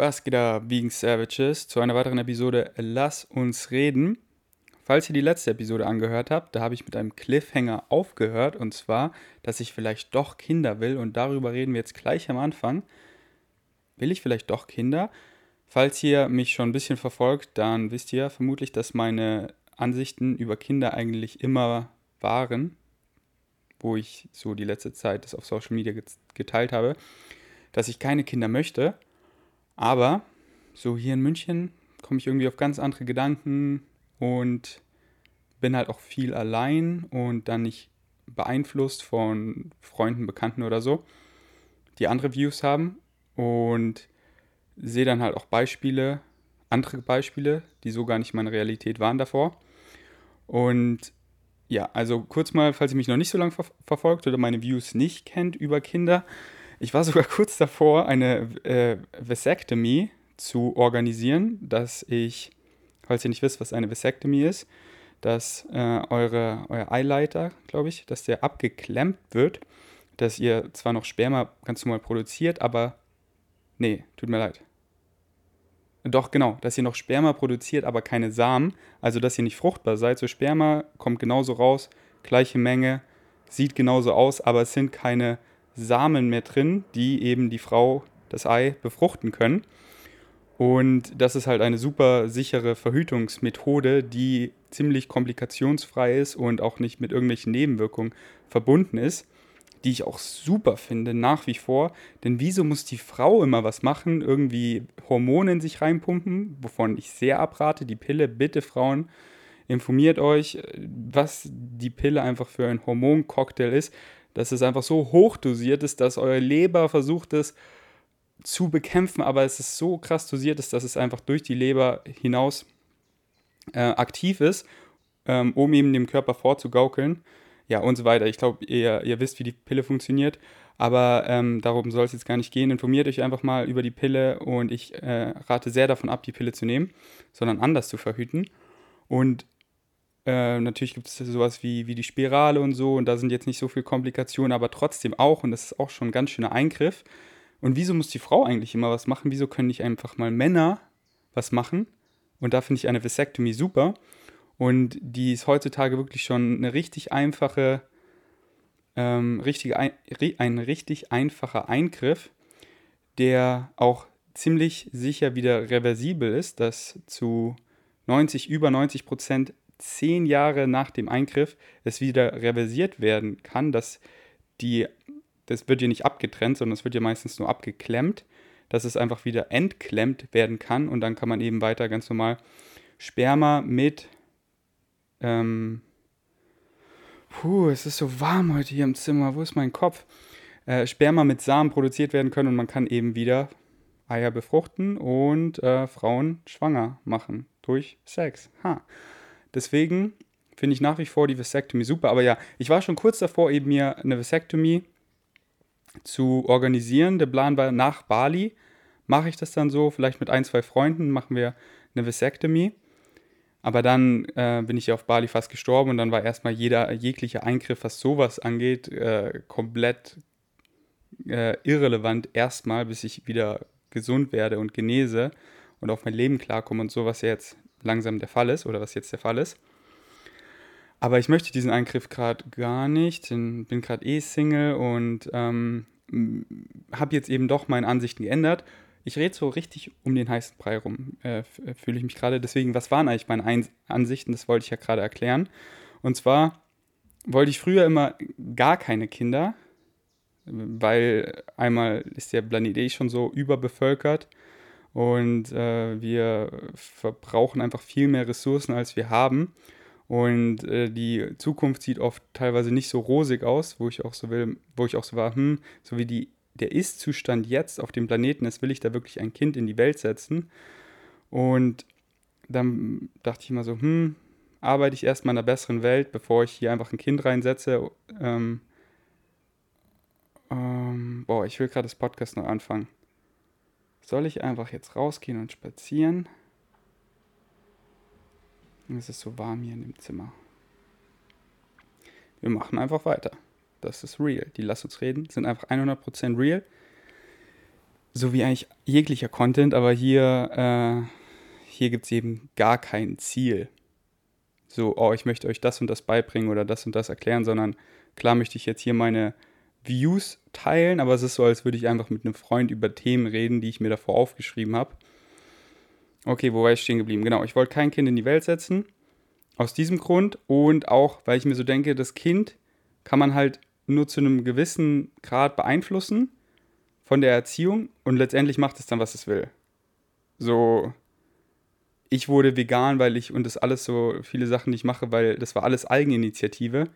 Was geht da, Vegan Savages, zu einer weiteren Episode Lass uns reden. Falls ihr die letzte Episode angehört habt, da habe ich mit einem Cliffhanger aufgehört und zwar, dass ich vielleicht doch Kinder will und darüber reden wir jetzt gleich am Anfang. Will ich vielleicht doch Kinder? Falls ihr mich schon ein bisschen verfolgt, dann wisst ihr vermutlich, dass meine Ansichten über Kinder eigentlich immer waren, wo ich so die letzte Zeit das auf Social Media geteilt habe, dass ich keine Kinder möchte. Aber so hier in München komme ich irgendwie auf ganz andere Gedanken und bin halt auch viel allein und dann nicht beeinflusst von Freunden, Bekannten oder so, die andere Views haben und sehe dann halt auch Beispiele, andere Beispiele, die so gar nicht meine Realität waren davor. Und ja, also kurz mal, falls ihr mich noch nicht so lange ver verfolgt oder meine Views nicht kennt über Kinder, ich war sogar kurz davor, eine äh, Vasectomy zu organisieren, dass ich, falls ihr nicht wisst, was eine Vasectomy ist, dass äh, eure, euer Eileiter, glaube ich, dass der abgeklemmt wird, dass ihr zwar noch Sperma ganz normal produziert, aber nee, tut mir leid. Doch, genau, dass ihr noch Sperma produziert, aber keine Samen. Also, dass ihr nicht fruchtbar seid. So Sperma kommt genauso raus, gleiche Menge, sieht genauso aus, aber es sind keine Samen mehr drin, die eben die Frau, das Ei, befruchten können. Und das ist halt eine super sichere Verhütungsmethode, die ziemlich komplikationsfrei ist und auch nicht mit irgendwelchen Nebenwirkungen verbunden ist die ich auch super finde, nach wie vor. Denn wieso muss die Frau immer was machen, irgendwie Hormone in sich reinpumpen, wovon ich sehr abrate, die Pille, bitte Frauen, informiert euch, was die Pille einfach für ein Hormoncocktail ist, dass es einfach so hochdosiert ist, dass eure Leber versucht es zu bekämpfen, aber es ist so krass dosiert ist, dass es einfach durch die Leber hinaus äh, aktiv ist, ähm, um eben dem Körper vorzugaukeln ja, und so weiter. Ich glaube, ihr, ihr wisst, wie die Pille funktioniert. Aber ähm, darum soll es jetzt gar nicht gehen. Informiert euch einfach mal über die Pille und ich äh, rate sehr davon ab, die Pille zu nehmen, sondern anders zu verhüten. Und äh, natürlich gibt es sowas wie, wie die Spirale und so und da sind jetzt nicht so viele Komplikationen, aber trotzdem auch und das ist auch schon ein ganz schöner Eingriff. Und wieso muss die Frau eigentlich immer was machen? Wieso können nicht einfach mal Männer was machen? Und da finde ich eine Vasectomy super. Und die ist heutzutage wirklich schon eine richtig einfache, ähm, richtig ein, ein richtig einfacher Eingriff, der auch ziemlich sicher wieder reversibel ist, dass zu 90, über 90 Prozent zehn Jahre nach dem Eingriff es wieder reversiert werden kann, dass die, das wird ja nicht abgetrennt, sondern es wird ja meistens nur abgeklemmt, dass es einfach wieder entklemmt werden kann und dann kann man eben weiter ganz normal Sperma mit ähm, puh, es ist so warm heute hier im Zimmer. Wo ist mein Kopf? Äh, Sperma mit Samen produziert werden können und man kann eben wieder Eier befruchten und äh, Frauen schwanger machen durch Sex. Ha. Deswegen finde ich nach wie vor die Vasectomy super. Aber ja, ich war schon kurz davor, eben mir eine Vasectomy zu organisieren. Der Plan war nach Bali. Mache ich das dann so, vielleicht mit ein, zwei Freunden machen wir eine Vasectomy. Aber dann äh, bin ich ja auf Bali fast gestorben und dann war erstmal jeder jeglicher Eingriff, was sowas angeht, äh, komplett äh, irrelevant erstmal, bis ich wieder gesund werde und genese und auf mein Leben klarkomme und so, was ja jetzt langsam der Fall ist oder was jetzt der Fall ist. Aber ich möchte diesen Eingriff gerade gar nicht, bin gerade eh Single und ähm, habe jetzt eben doch meine Ansichten geändert ich rede so richtig um den heißen Brei rum, äh, äh, fühle ich mich gerade. Deswegen, was waren eigentlich meine Ein Ansichten? Das wollte ich ja gerade erklären. Und zwar wollte ich früher immer gar keine Kinder, weil einmal ist der Planet eh schon so überbevölkert und äh, wir verbrauchen einfach viel mehr Ressourcen, als wir haben. Und äh, die Zukunft sieht oft teilweise nicht so rosig aus, wo ich auch so will, wo ich auch so war, hm, so wie die der Ist-Zustand jetzt auf dem Planeten ist, will ich da wirklich ein Kind in die Welt setzen? Und dann dachte ich immer so, hm, arbeite ich erstmal in einer besseren Welt, bevor ich hier einfach ein Kind reinsetze. Ähm, ähm, boah, ich will gerade das Podcast noch anfangen. Soll ich einfach jetzt rausgehen und spazieren? Es ist so warm hier in dem Zimmer. Wir machen einfach weiter. Das ist real. Die Lass uns reden sind einfach 100% real. so wie eigentlich jeglicher Content, aber hier, äh, hier gibt es eben gar kein Ziel. So, oh, ich möchte euch das und das beibringen oder das und das erklären, sondern klar möchte ich jetzt hier meine Views teilen, aber es ist so, als würde ich einfach mit einem Freund über Themen reden, die ich mir davor aufgeschrieben habe. Okay, wo war ich stehen geblieben? Genau, ich wollte kein Kind in die Welt setzen. Aus diesem Grund und auch, weil ich mir so denke, das Kind kann man halt nur zu einem gewissen Grad beeinflussen von der Erziehung und letztendlich macht es dann, was es will. So, ich wurde vegan, weil ich, und das alles so viele Sachen, die ich mache, weil das war alles Eigeninitiative.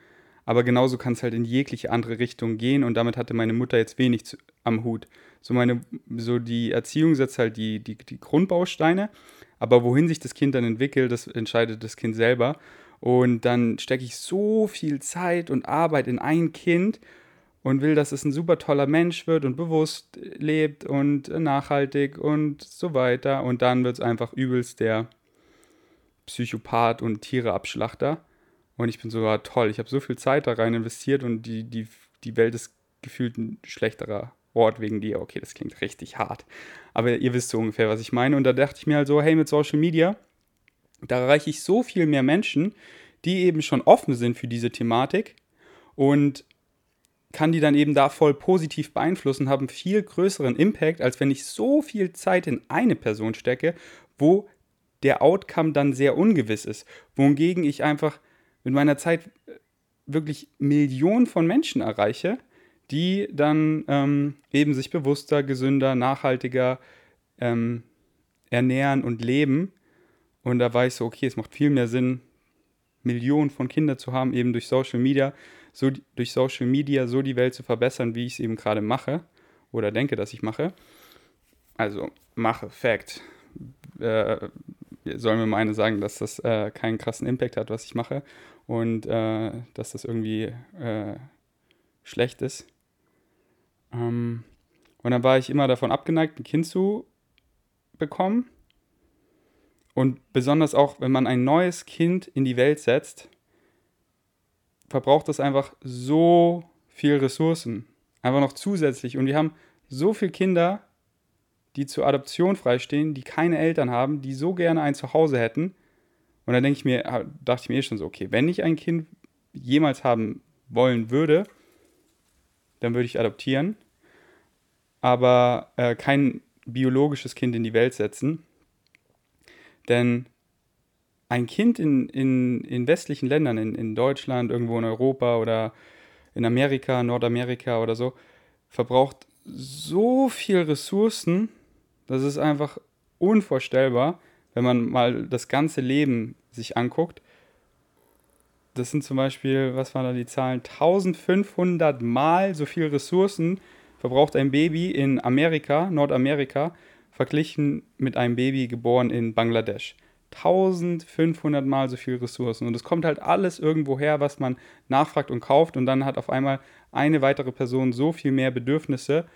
Aber genauso kann es halt in jegliche andere Richtung gehen und damit hatte meine Mutter jetzt wenig zu, am Hut. So meine, so die Erziehung setzt halt die, die, die Grundbausteine, aber wohin sich das Kind dann entwickelt, das entscheidet das Kind selber. Und dann stecke ich so viel Zeit und Arbeit in ein Kind und will, dass es ein super toller Mensch wird und bewusst lebt und nachhaltig und so weiter. Und dann wird es einfach übelst der Psychopath und Tiereabschlachter. Und ich bin sogar toll. Ich habe so viel Zeit da rein investiert und die, die, die Welt ist gefühlt ein schlechterer Ort wegen dir. Okay, das klingt richtig hart. Aber ihr wisst so ungefähr, was ich meine. Und da dachte ich mir halt so, hey, mit Social Media, da erreiche ich so viel mehr Menschen, die eben schon offen sind für diese Thematik und kann die dann eben da voll positiv beeinflussen, haben viel größeren Impact, als wenn ich so viel Zeit in eine Person stecke, wo der Outcome dann sehr ungewiss ist. Wohingegen ich einfach mit meiner Zeit äh, wirklich Millionen von Menschen erreiche, die dann ähm, eben sich bewusster, gesünder, nachhaltiger ähm, ernähren und leben. Und da weiß ich so, okay, es macht viel mehr Sinn, Millionen von Kindern zu haben, eben durch Social Media, so durch Social Media so die Welt zu verbessern, wie ich es eben gerade mache oder denke, dass ich mache. Also mache, Fact. Äh, soll mir meine sagen, dass das äh, keinen krassen Impact hat, was ich mache und äh, dass das irgendwie äh, schlecht ist. Ähm, und dann war ich immer davon abgeneigt, ein Kind zu bekommen. Und besonders auch, wenn man ein neues Kind in die Welt setzt, verbraucht das einfach so viel Ressourcen. Einfach noch zusätzlich. Und wir haben so viele Kinder, die zur Adoption freistehen, die keine Eltern haben, die so gerne ein Zuhause hätten. Und dann denke ich mir, dachte ich mir eh schon so, okay, wenn ich ein Kind jemals haben wollen würde, dann würde ich adoptieren, aber äh, kein biologisches Kind in die Welt setzen. Denn ein Kind in, in, in westlichen Ländern, in, in Deutschland, irgendwo in Europa oder in Amerika, Nordamerika oder so, verbraucht so viel Ressourcen, das ist einfach unvorstellbar, wenn man mal das ganze Leben sich anguckt. Das sind zum Beispiel, was waren da die Zahlen? 1500 Mal so viel Ressourcen verbraucht ein Baby in Amerika, Nordamerika, verglichen mit einem Baby geboren in Bangladesch. 1500 Mal so viel Ressourcen. Und es kommt halt alles irgendwo her, was man nachfragt und kauft. Und dann hat auf einmal eine weitere Person so viel mehr Bedürfnisse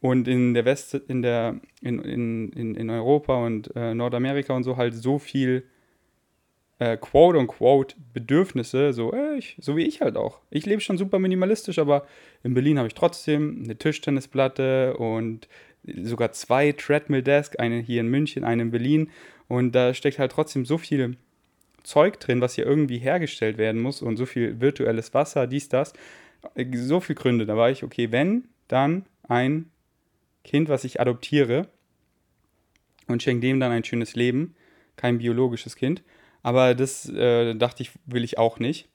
und in der West, in der, in, in, in, Europa und äh, Nordamerika und so halt so viel äh, quote unquote Bedürfnisse, so, äh, ich, so wie ich halt auch. Ich lebe schon super minimalistisch, aber in Berlin habe ich trotzdem eine Tischtennisplatte und sogar zwei Treadmill Desk, eine hier in München, eine in Berlin und da steckt halt trotzdem so viel Zeug drin, was hier irgendwie hergestellt werden muss und so viel virtuelles Wasser, dies, das, so viele Gründe. Da war ich, okay, wenn, dann ein Kind, was ich adoptiere und schenke dem dann ein schönes Leben, kein biologisches Kind. Aber das äh, dachte ich, will ich auch nicht.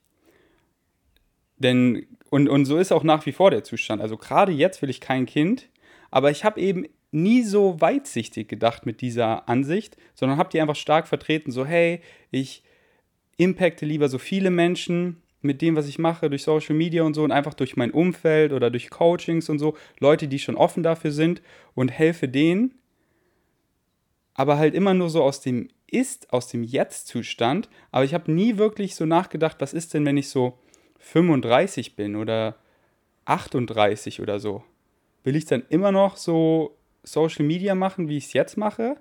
Denn, und, und so ist auch nach wie vor der Zustand. Also gerade jetzt will ich kein Kind, aber ich habe eben nie so weitsichtig gedacht mit dieser Ansicht, sondern habe die einfach stark vertreten, so hey, ich impacte lieber so viele Menschen mit dem, was ich mache, durch Social Media und so und einfach durch mein Umfeld oder durch Coachings und so, Leute, die schon offen dafür sind und helfe denen, aber halt immer nur so aus dem Ist, aus dem Jetzt-Zustand. Aber ich habe nie wirklich so nachgedacht, was ist denn, wenn ich so 35 bin oder 38 oder so? Will ich dann immer noch so Social Media machen, wie ich es jetzt mache?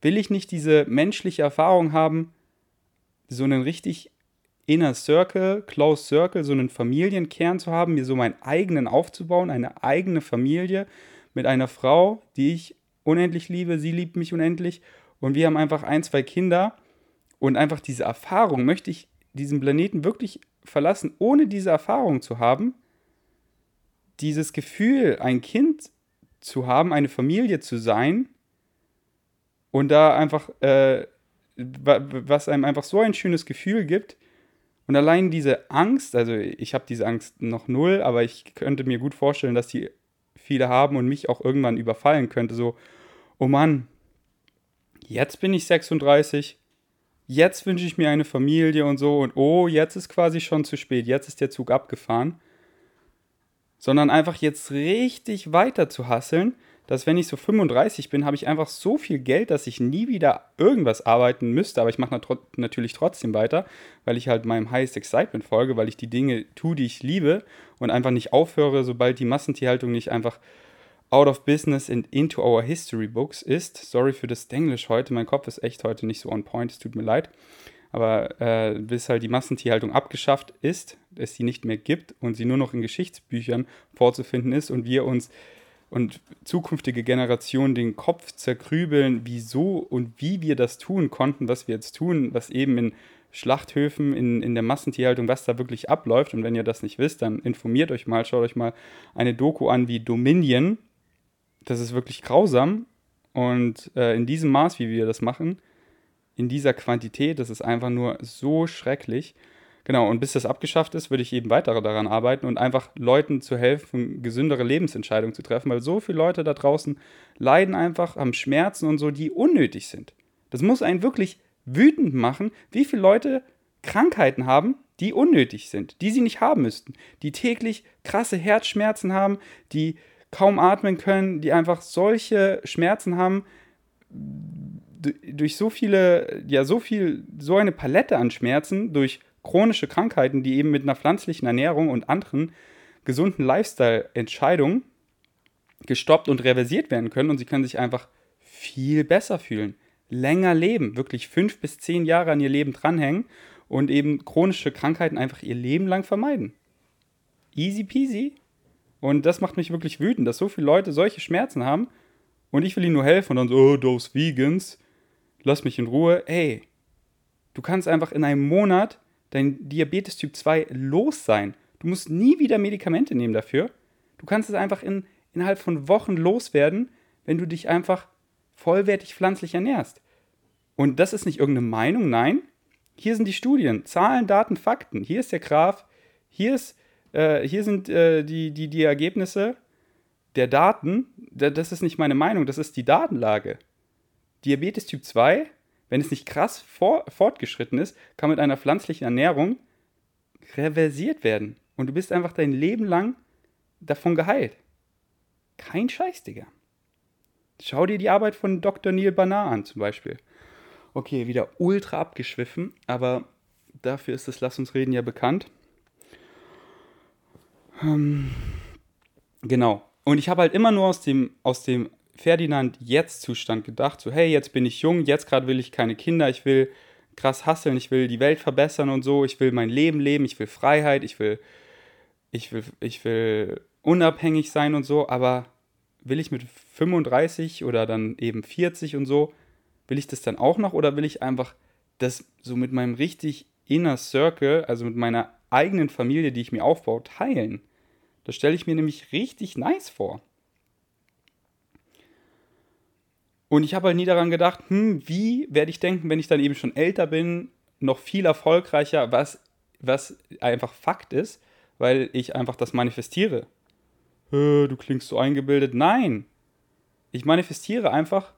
Will ich nicht diese menschliche Erfahrung haben, so einen richtig Inner Circle, Close Circle, so einen Familienkern zu haben, mir so meinen eigenen aufzubauen, eine eigene Familie mit einer Frau, die ich unendlich liebe, sie liebt mich unendlich. Und wir haben einfach ein, zwei Kinder. Und einfach diese Erfahrung, möchte ich diesen Planeten wirklich verlassen, ohne diese Erfahrung zu haben, dieses Gefühl, ein Kind zu haben, eine Familie zu sein. Und da einfach, äh, was einem einfach so ein schönes Gefühl gibt. Und allein diese Angst, also ich habe diese Angst noch null, aber ich könnte mir gut vorstellen, dass die viele haben und mich auch irgendwann überfallen könnte. So, oh Mann, jetzt bin ich 36, jetzt wünsche ich mir eine Familie und so und oh, jetzt ist quasi schon zu spät, jetzt ist der Zug abgefahren. Sondern einfach jetzt richtig weiter zu hasseln, dass wenn ich so 35 bin, habe ich einfach so viel Geld, dass ich nie wieder irgendwas arbeiten müsste, aber ich mache natürlich trotzdem weiter, weil ich halt meinem Highest Excitement folge, weil ich die Dinge tue, die ich liebe und einfach nicht aufhöre, sobald die Massentierhaltung nicht einfach out of business and into our history books ist. Sorry für das Englisch heute, mein Kopf ist echt heute nicht so on point, es tut mir leid. Aber äh, bis halt die Massentierhaltung abgeschafft ist, es sie nicht mehr gibt und sie nur noch in Geschichtsbüchern vorzufinden ist und wir uns und zukünftige Generationen den Kopf zerkrübeln, wieso und wie wir das tun konnten, was wir jetzt tun, was eben in Schlachthöfen, in, in der Massentierhaltung, was da wirklich abläuft. Und wenn ihr das nicht wisst, dann informiert euch mal, schaut euch mal eine Doku an wie Dominion. Das ist wirklich grausam. Und äh, in diesem Maß, wie wir das machen, in dieser Quantität, das ist einfach nur so schrecklich. Genau, und bis das abgeschafft ist, würde ich eben weiter daran arbeiten und einfach Leuten zu helfen, gesündere Lebensentscheidungen zu treffen, weil so viele Leute da draußen leiden einfach, haben Schmerzen und so, die unnötig sind. Das muss einen wirklich wütend machen, wie viele Leute Krankheiten haben, die unnötig sind, die sie nicht haben müssten, die täglich krasse Herzschmerzen haben, die kaum atmen können, die einfach solche Schmerzen haben, durch so viele, ja, so viel, so eine Palette an Schmerzen, durch chronische Krankheiten, die eben mit einer pflanzlichen Ernährung und anderen gesunden Lifestyle-Entscheidungen gestoppt und reversiert werden können und sie können sich einfach viel besser fühlen, länger leben, wirklich fünf bis zehn Jahre an ihr Leben dranhängen und eben chronische Krankheiten einfach ihr Leben lang vermeiden. Easy peasy. Und das macht mich wirklich wütend, dass so viele Leute solche Schmerzen haben und ich will ihnen nur helfen und dann so, oh, those Vegans, lass mich in Ruhe. Ey, du kannst einfach in einem Monat dein Diabetes Typ 2 los sein. Du musst nie wieder Medikamente nehmen dafür. Du kannst es einfach in, innerhalb von Wochen loswerden, wenn du dich einfach vollwertig pflanzlich ernährst. Und das ist nicht irgendeine Meinung, nein. Hier sind die Studien, Zahlen, Daten, Fakten. Hier ist der Graph, hier, ist, äh, hier sind äh, die, die, die Ergebnisse der Daten. Das ist nicht meine Meinung, das ist die Datenlage. Diabetes Typ 2 wenn es nicht krass vor, fortgeschritten ist, kann mit einer pflanzlichen Ernährung reversiert werden. Und du bist einfach dein Leben lang davon geheilt. Kein Scheiß, Digga. Schau dir die Arbeit von Dr. Neil Banar an, zum Beispiel. Okay, wieder ultra abgeschwiffen, aber dafür ist das Lass uns reden ja bekannt. Ähm, genau. Und ich habe halt immer nur aus dem, aus dem Ferdinand jetzt Zustand gedacht, so hey, jetzt bin ich jung, jetzt gerade will ich keine Kinder, ich will krass hasseln, ich will die Welt verbessern und so, ich will mein Leben leben, ich will Freiheit, ich will ich will ich will unabhängig sein und so, aber will ich mit 35 oder dann eben 40 und so, will ich das dann auch noch oder will ich einfach das so mit meinem richtig inner Circle, also mit meiner eigenen Familie, die ich mir aufbaue, teilen? Das stelle ich mir nämlich richtig nice vor. Und ich habe halt nie daran gedacht, hm, wie werde ich denken, wenn ich dann eben schon älter bin, noch viel erfolgreicher, was, was einfach Fakt ist, weil ich einfach das manifestiere. Du klingst so eingebildet. Nein. Ich manifestiere einfach,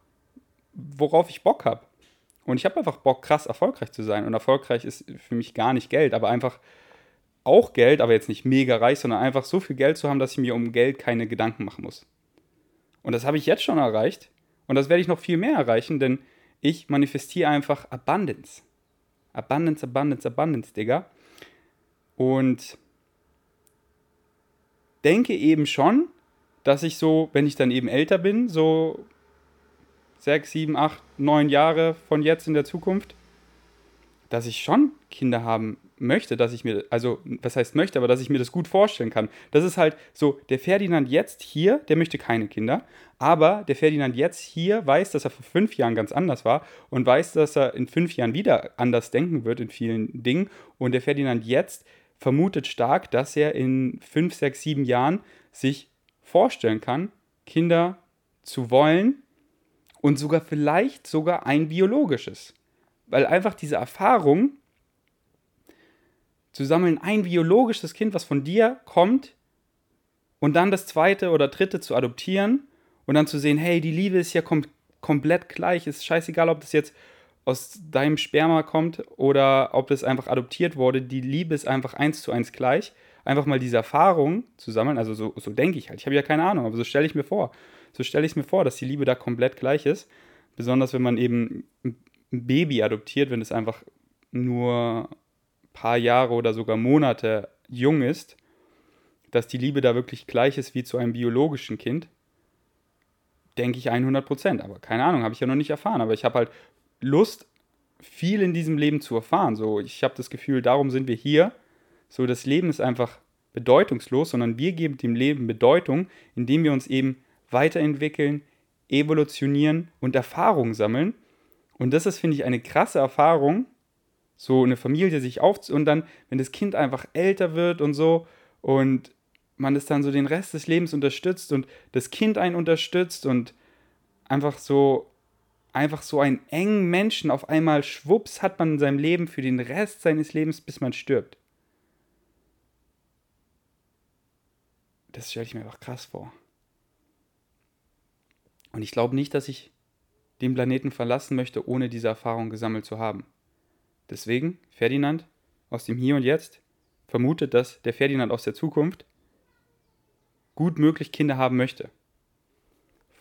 worauf ich Bock habe. Und ich habe einfach Bock, krass erfolgreich zu sein. Und erfolgreich ist für mich gar nicht Geld, aber einfach auch Geld, aber jetzt nicht mega reich, sondern einfach so viel Geld zu haben, dass ich mir um Geld keine Gedanken machen muss. Und das habe ich jetzt schon erreicht. Und das werde ich noch viel mehr erreichen, denn ich manifestiere einfach Abundance. Abundance, Abundance, Abundance, Digga. Und denke eben schon, dass ich so, wenn ich dann eben älter bin, so sechs, sieben, acht, neun Jahre von jetzt in der Zukunft, dass ich schon Kinder haben möchte, dass ich mir, also was heißt möchte, aber dass ich mir das gut vorstellen kann. Das ist halt so, der Ferdinand jetzt hier, der möchte keine Kinder, aber der Ferdinand jetzt hier weiß, dass er vor fünf Jahren ganz anders war und weiß, dass er in fünf Jahren wieder anders denken wird in vielen Dingen. Und der Ferdinand jetzt vermutet stark, dass er in fünf, sechs, sieben Jahren sich vorstellen kann, Kinder zu wollen und sogar vielleicht sogar ein biologisches. Weil einfach diese Erfahrung zu sammeln, ein biologisches Kind, was von dir kommt, und dann das zweite oder dritte zu adoptieren und dann zu sehen, hey, die Liebe ist ja kom komplett gleich, ist scheißegal, ob das jetzt aus deinem Sperma kommt oder ob das einfach adoptiert wurde, die Liebe ist einfach eins zu eins gleich. Einfach mal diese Erfahrung zu sammeln, also so, so denke ich halt. Ich habe ja keine Ahnung, aber so stelle ich mir vor. So stelle ich es mir vor, dass die Liebe da komplett gleich ist. Besonders wenn man eben ein Baby adoptiert, wenn es einfach nur paar Jahre oder sogar Monate jung ist, dass die Liebe da wirklich gleich ist wie zu einem biologischen Kind, denke ich 100 Prozent. Aber keine Ahnung, habe ich ja noch nicht erfahren. Aber ich habe halt Lust, viel in diesem Leben zu erfahren. So, ich habe das Gefühl, darum sind wir hier. So, das Leben ist einfach bedeutungslos, sondern wir geben dem Leben Bedeutung, indem wir uns eben weiterentwickeln, evolutionieren und Erfahrungen sammeln. Und das ist, finde ich, eine krasse Erfahrung, so eine Familie sich auf und dann, wenn das Kind einfach älter wird und so und man es dann so den Rest des Lebens unterstützt und das Kind einen unterstützt und einfach so einfach so einen engen Menschen auf einmal schwupps hat man in seinem Leben für den Rest seines Lebens, bis man stirbt. Das stelle ich mir einfach krass vor. Und ich glaube nicht, dass ich den Planeten verlassen möchte, ohne diese Erfahrung gesammelt zu haben. Deswegen, Ferdinand aus dem Hier und Jetzt vermutet, dass der Ferdinand aus der Zukunft gut möglich Kinder haben möchte.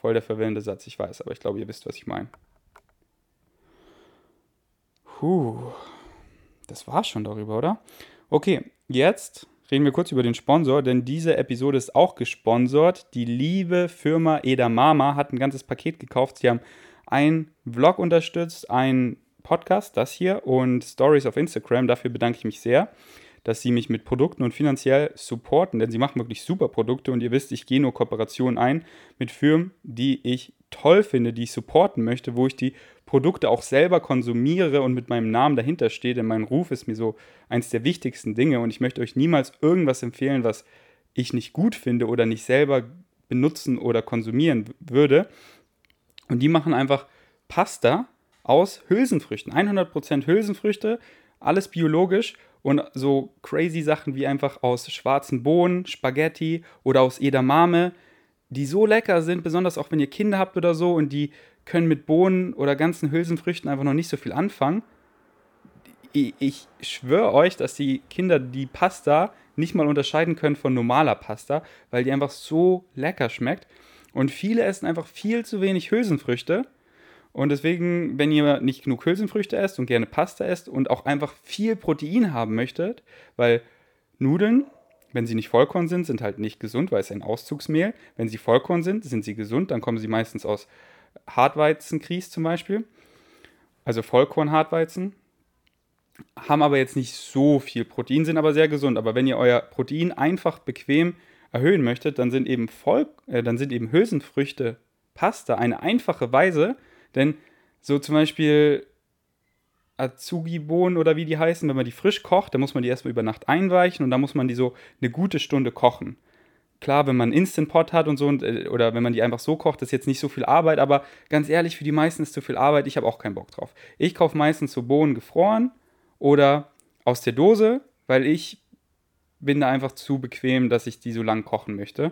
Voll der verwirrende Satz, ich weiß, aber ich glaube, ihr wisst, was ich meine. Puh, das war schon darüber, oder? Okay, jetzt reden wir kurz über den Sponsor, denn diese Episode ist auch gesponsert. Die liebe Firma Edamama hat ein ganzes Paket gekauft. Sie haben einen Vlog unterstützt, einen Podcast, das hier, und Stories auf Instagram. Dafür bedanke ich mich sehr, dass sie mich mit Produkten und finanziell supporten, denn sie machen wirklich super Produkte und ihr wisst, ich gehe nur Kooperationen ein mit Firmen, die ich toll finde, die ich supporten möchte, wo ich die Produkte auch selber konsumiere und mit meinem Namen dahinter stehe, denn mein Ruf ist mir so eins der wichtigsten Dinge und ich möchte euch niemals irgendwas empfehlen, was ich nicht gut finde oder nicht selber benutzen oder konsumieren würde. Und die machen einfach Pasta aus Hülsenfrüchten. 100% Hülsenfrüchte, alles biologisch und so crazy Sachen wie einfach aus schwarzen Bohnen, Spaghetti oder aus Edamame die so lecker sind, besonders auch wenn ihr Kinder habt oder so und die können mit Bohnen oder ganzen Hülsenfrüchten einfach noch nicht so viel anfangen. Ich schwöre euch, dass die Kinder die Pasta nicht mal unterscheiden können von normaler Pasta, weil die einfach so lecker schmeckt. Und viele essen einfach viel zu wenig Hülsenfrüchte. Und deswegen, wenn ihr nicht genug Hülsenfrüchte esst und gerne Pasta esst und auch einfach viel Protein haben möchtet, weil Nudeln wenn sie nicht Vollkorn sind, sind halt nicht gesund, weil es ein Auszugsmehl. Wenn sie Vollkorn sind, sind sie gesund. Dann kommen sie meistens aus Hartweizenkries zum Beispiel. Also Vollkorn-Hartweizen. Haben aber jetzt nicht so viel Protein, sind aber sehr gesund. Aber wenn ihr euer Protein einfach bequem erhöhen möchtet, dann sind eben, Voll, äh, dann sind eben Hülsenfrüchte Pasta eine einfache Weise. Denn so zum Beispiel Azugi-Bohnen oder wie die heißen, wenn man die frisch kocht, dann muss man die erstmal über Nacht einweichen und dann muss man die so eine gute Stunde kochen. Klar, wenn man Instant Pot hat und so und, äh, oder wenn man die einfach so kocht, ist jetzt nicht so viel Arbeit, aber ganz ehrlich, für die meisten ist zu viel Arbeit. Ich habe auch keinen Bock drauf. Ich kaufe meistens so Bohnen gefroren oder aus der Dose, weil ich bin da einfach zu bequem, dass ich die so lang kochen möchte.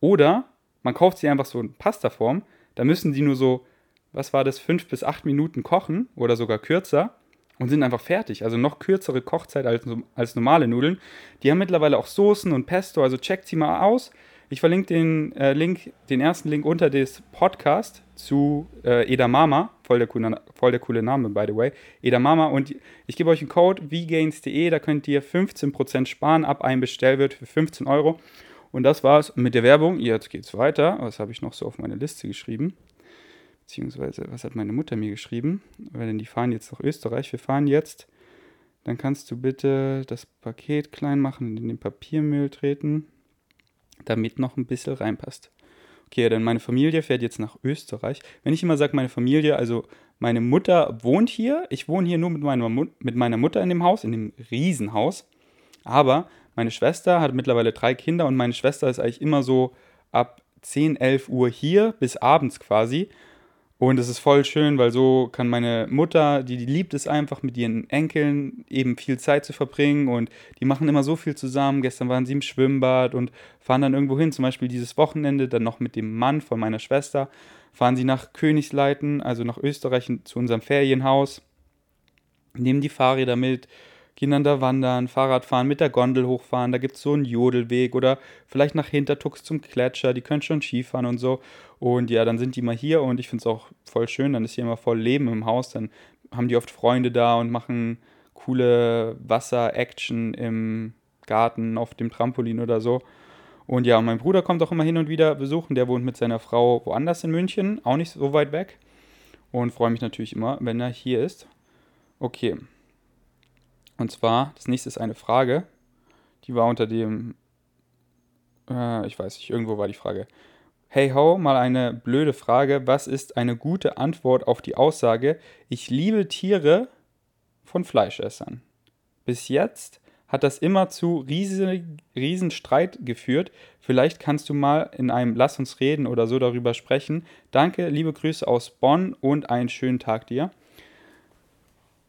Oder man kauft sie einfach so in Pastaform, da müssen die nur so was war das, fünf bis acht Minuten kochen oder sogar kürzer und sind einfach fertig. Also noch kürzere Kochzeit als, als normale Nudeln. Die haben mittlerweile auch Soßen und Pesto, also checkt sie mal aus. Ich verlinke den äh, Link, den ersten Link unter des Podcast zu äh, Edamama, voll der, coole, voll der coole Name, by the way. Edamama und ich gebe euch einen Code vgains.de, da könnt ihr 15% sparen ab einem Bestellwert für 15 Euro. Und das war's mit der Werbung. Jetzt geht's weiter. Was habe ich noch so auf meine Liste geschrieben? Beziehungsweise was hat meine Mutter mir geschrieben? Weil denn die fahren jetzt nach Österreich. Wir fahren jetzt Dann kannst du bitte das Paket klein machen und in den Papiermüll treten, damit noch ein bisschen reinpasst. Okay, dann meine Familie fährt jetzt nach Österreich. Wenn ich immer sage, meine Familie, also meine Mutter wohnt hier. Ich wohne hier nur mit meiner, mit meiner Mutter in dem Haus, in dem Riesenhaus. Aber meine Schwester hat mittlerweile drei Kinder und meine Schwester ist eigentlich immer so ab 10, 11 Uhr hier bis abends quasi. Und es ist voll schön, weil so kann meine Mutter, die, die liebt es einfach, mit ihren Enkeln eben viel Zeit zu verbringen. Und die machen immer so viel zusammen. Gestern waren sie im Schwimmbad und fahren dann irgendwo hin, zum Beispiel dieses Wochenende dann noch mit dem Mann von meiner Schwester, fahren sie nach Königsleiten, also nach Österreich zu unserem Ferienhaus, nehmen die Fahrräder mit, gehen da wandern, Fahrrad fahren, mit der Gondel hochfahren, da gibt es so einen Jodelweg oder vielleicht nach Hintertux zum Gletscher, die können schon Skifahren und so. Und ja, dann sind die mal hier und ich finde es auch voll schön, dann ist hier immer voll Leben im Haus, dann haben die oft Freunde da und machen coole Wasser-Action im Garten, auf dem Trampolin oder so. Und ja, mein Bruder kommt auch immer hin und wieder besuchen, der wohnt mit seiner Frau woanders in München, auch nicht so weit weg. Und freue mich natürlich immer, wenn er hier ist. Okay, und zwar, das nächste ist eine Frage, die war unter dem, äh, ich weiß nicht, irgendwo war die Frage. Hey ho, mal eine blöde Frage. Was ist eine gute Antwort auf die Aussage, ich liebe Tiere von Fleischessern? Bis jetzt hat das immer zu riesen, riesen geführt. Vielleicht kannst du mal in einem Lass uns reden oder so darüber sprechen. Danke, liebe Grüße aus Bonn und einen schönen Tag dir.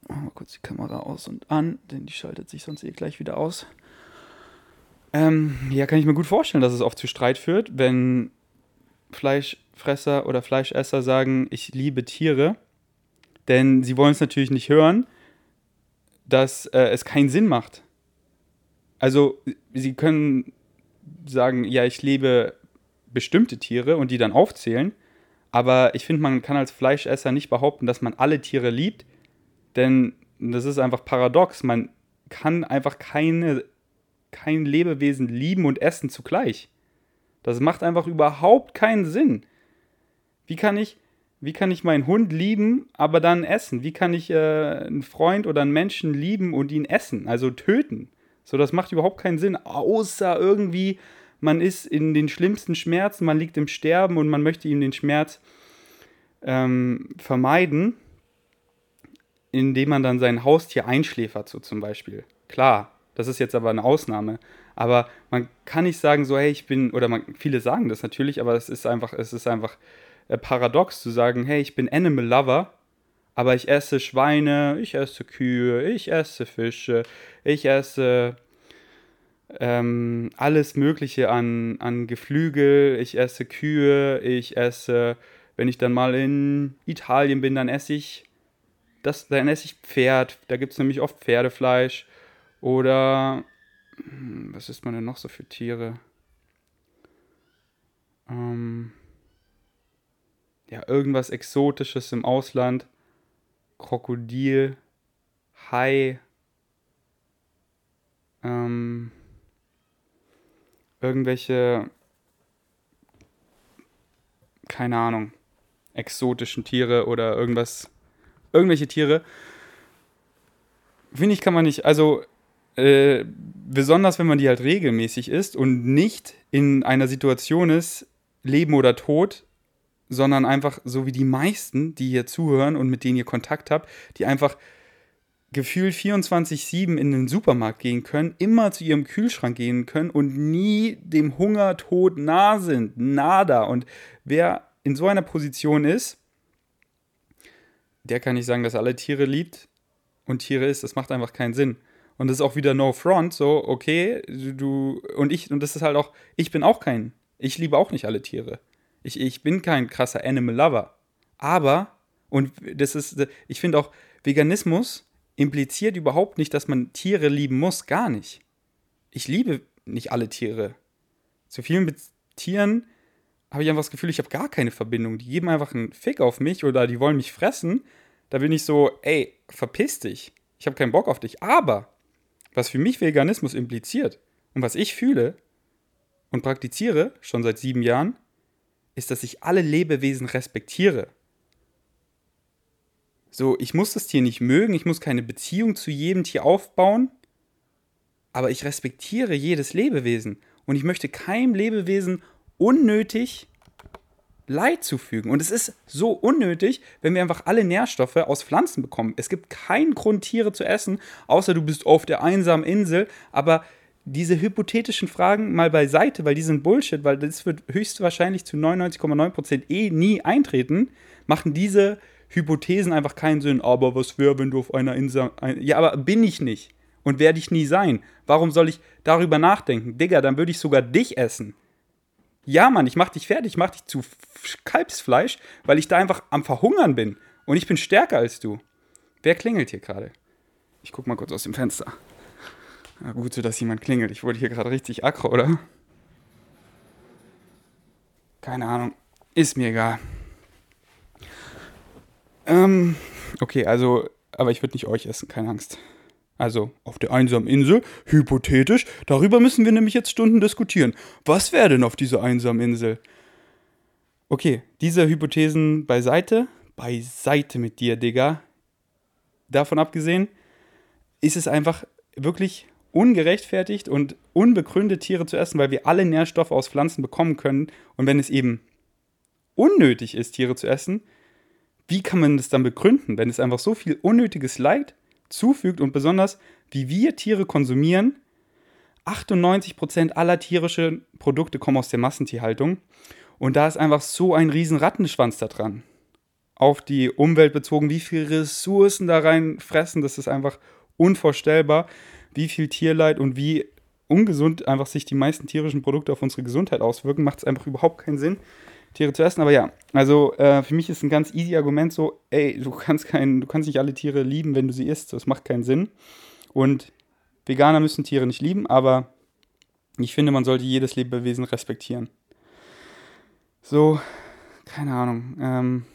Machen wir kurz die Kamera aus und an, denn die schaltet sich sonst eh gleich wieder aus. Ähm, ja, kann ich mir gut vorstellen, dass es oft zu Streit führt, wenn Fleischfresser oder Fleischesser sagen, ich liebe Tiere. Denn sie wollen es natürlich nicht hören, dass äh, es keinen Sinn macht. Also, sie können sagen, ja, ich liebe bestimmte Tiere und die dann aufzählen. Aber ich finde, man kann als Fleischesser nicht behaupten, dass man alle Tiere liebt, denn das ist einfach paradox. Man kann einfach keine, kein Lebewesen lieben und essen zugleich. Das macht einfach überhaupt keinen Sinn. Wie kann ich, wie kann ich meinen Hund lieben, aber dann essen? Wie kann ich äh, einen Freund oder einen Menschen lieben und ihn essen, also töten? So, das macht überhaupt keinen Sinn, außer irgendwie, man ist in den schlimmsten Schmerzen, man liegt im Sterben und man möchte ihm den Schmerz ähm, vermeiden indem man dann sein Haustier einschläfert, so zum Beispiel. Klar, das ist jetzt aber eine Ausnahme. Aber man kann nicht sagen, so, hey, ich bin, oder man, viele sagen das natürlich, aber es ist einfach, es ist einfach äh, paradox zu sagen, hey, ich bin Animal Lover, aber ich esse Schweine, ich esse Kühe, ich esse Fische, ich esse ähm, alles Mögliche an, an Geflügel, ich esse Kühe, ich esse, wenn ich dann mal in Italien bin, dann esse ich das, dann esse ich Pferd. Da gibt es nämlich oft Pferdefleisch. Oder hm, was isst man denn noch so für Tiere? Ähm, ja, irgendwas Exotisches im Ausland. Krokodil, Hai, ähm, irgendwelche, keine Ahnung, exotischen Tiere oder irgendwas irgendwelche Tiere. Finde ich, kann man nicht, also äh, besonders wenn man die halt regelmäßig isst und nicht in einer Situation ist, Leben oder Tod, sondern einfach so wie die meisten, die hier zuhören und mit denen ihr Kontakt habt, die einfach gefühlt 24-7 in den Supermarkt gehen können, immer zu ihrem Kühlschrank gehen können und nie dem Hungertod nah sind. Nada. Und wer in so einer Position ist, der kann nicht sagen, dass er alle Tiere liebt und Tiere ist. Das macht einfach keinen Sinn. Und das ist auch wieder No Front, so, okay, du und ich, und das ist halt auch, ich bin auch kein, ich liebe auch nicht alle Tiere. Ich, ich bin kein krasser Animal Lover. Aber, und das ist, ich finde auch, Veganismus impliziert überhaupt nicht, dass man Tiere lieben muss, gar nicht. Ich liebe nicht alle Tiere. Zu vielen Tieren habe ich einfach das Gefühl, ich habe gar keine Verbindung. Die geben einfach einen Fick auf mich oder die wollen mich fressen. Da bin ich so, ey, verpiss dich. Ich habe keinen Bock auf dich. Aber was für mich Veganismus impliziert und was ich fühle und praktiziere schon seit sieben Jahren, ist, dass ich alle Lebewesen respektiere. So, ich muss das Tier nicht mögen, ich muss keine Beziehung zu jedem Tier aufbauen, aber ich respektiere jedes Lebewesen und ich möchte keinem Lebewesen unnötig Leid zufügen. Und es ist so unnötig, wenn wir einfach alle Nährstoffe aus Pflanzen bekommen. Es gibt keinen Grund, Tiere zu essen, außer du bist auf der einsamen Insel. Aber diese hypothetischen Fragen mal beiseite, weil die sind Bullshit, weil das wird höchstwahrscheinlich zu 99,9% eh nie eintreten, machen diese Hypothesen einfach keinen Sinn. Aber was wäre, wenn du auf einer Insel. Ja, aber bin ich nicht. Und werde ich nie sein. Warum soll ich darüber nachdenken? Digga, dann würde ich sogar dich essen. Ja, Mann, ich mach dich fertig, ich mach dich zu Kalbsfleisch, weil ich da einfach am Verhungern bin. Und ich bin stärker als du. Wer klingelt hier gerade? Ich guck mal kurz aus dem Fenster. Na gut, so dass jemand klingelt. Ich wurde hier gerade richtig aggro, oder? Keine Ahnung. Ist mir egal. Ähm, okay, also, aber ich würde nicht euch essen, keine Angst. Also auf der einsamen Insel, hypothetisch, darüber müssen wir nämlich jetzt Stunden diskutieren. Was wäre denn auf dieser einsamen Insel? Okay, diese Hypothesen beiseite. Beiseite mit dir, Digga. Davon abgesehen, ist es einfach wirklich ungerechtfertigt und unbegründet, Tiere zu essen, weil wir alle Nährstoffe aus Pflanzen bekommen können. Und wenn es eben unnötig ist, Tiere zu essen, wie kann man das dann begründen, wenn es einfach so viel unnötiges Leid zufügt und besonders, wie wir Tiere konsumieren. 98% aller tierischen Produkte kommen aus der Massentierhaltung. Und da ist einfach so ein riesen Rattenschwanz da dran. Auf die Umwelt bezogen, wie viele Ressourcen da rein fressen, das ist einfach unvorstellbar, wie viel Tierleid und wie ungesund einfach sich die meisten tierischen Produkte auf unsere Gesundheit auswirken, macht es einfach überhaupt keinen Sinn. Tiere zu essen. Aber ja, also äh, für mich ist ein ganz easy Argument so, ey, du kannst, kein, du kannst nicht alle Tiere lieben, wenn du sie isst. Das macht keinen Sinn. Und Veganer müssen Tiere nicht lieben, aber ich finde, man sollte jedes Lebewesen respektieren. So, keine Ahnung, ähm,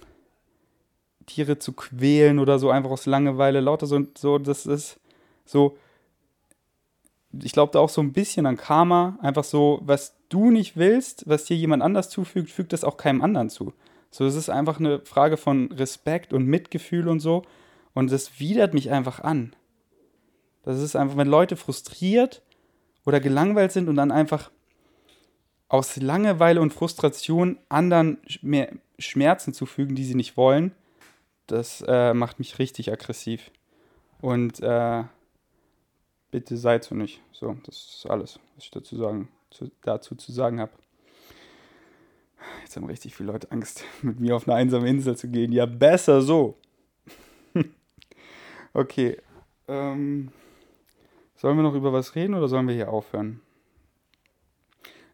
Tiere zu quälen oder so einfach aus Langeweile, lauter so, so das ist so, ich glaube da auch so ein bisschen an Karma, einfach so, was du nicht willst, was dir jemand anders zufügt, fügt es auch keinem anderen zu. So, es ist einfach eine Frage von Respekt und Mitgefühl und so. Und das widert mich einfach an. Das ist einfach, wenn Leute frustriert oder gelangweilt sind und dann einfach aus Langeweile und Frustration anderen mehr Schmerzen zufügen, die sie nicht wollen, das äh, macht mich richtig aggressiv. Und äh, bitte seid so nicht. So, das ist alles, was ich dazu sagen zu, dazu zu sagen habe. Jetzt haben richtig viele Leute Angst, mit mir auf eine einsame Insel zu gehen. Ja, besser so. okay. Ähm, sollen wir noch über was reden oder sollen wir hier aufhören?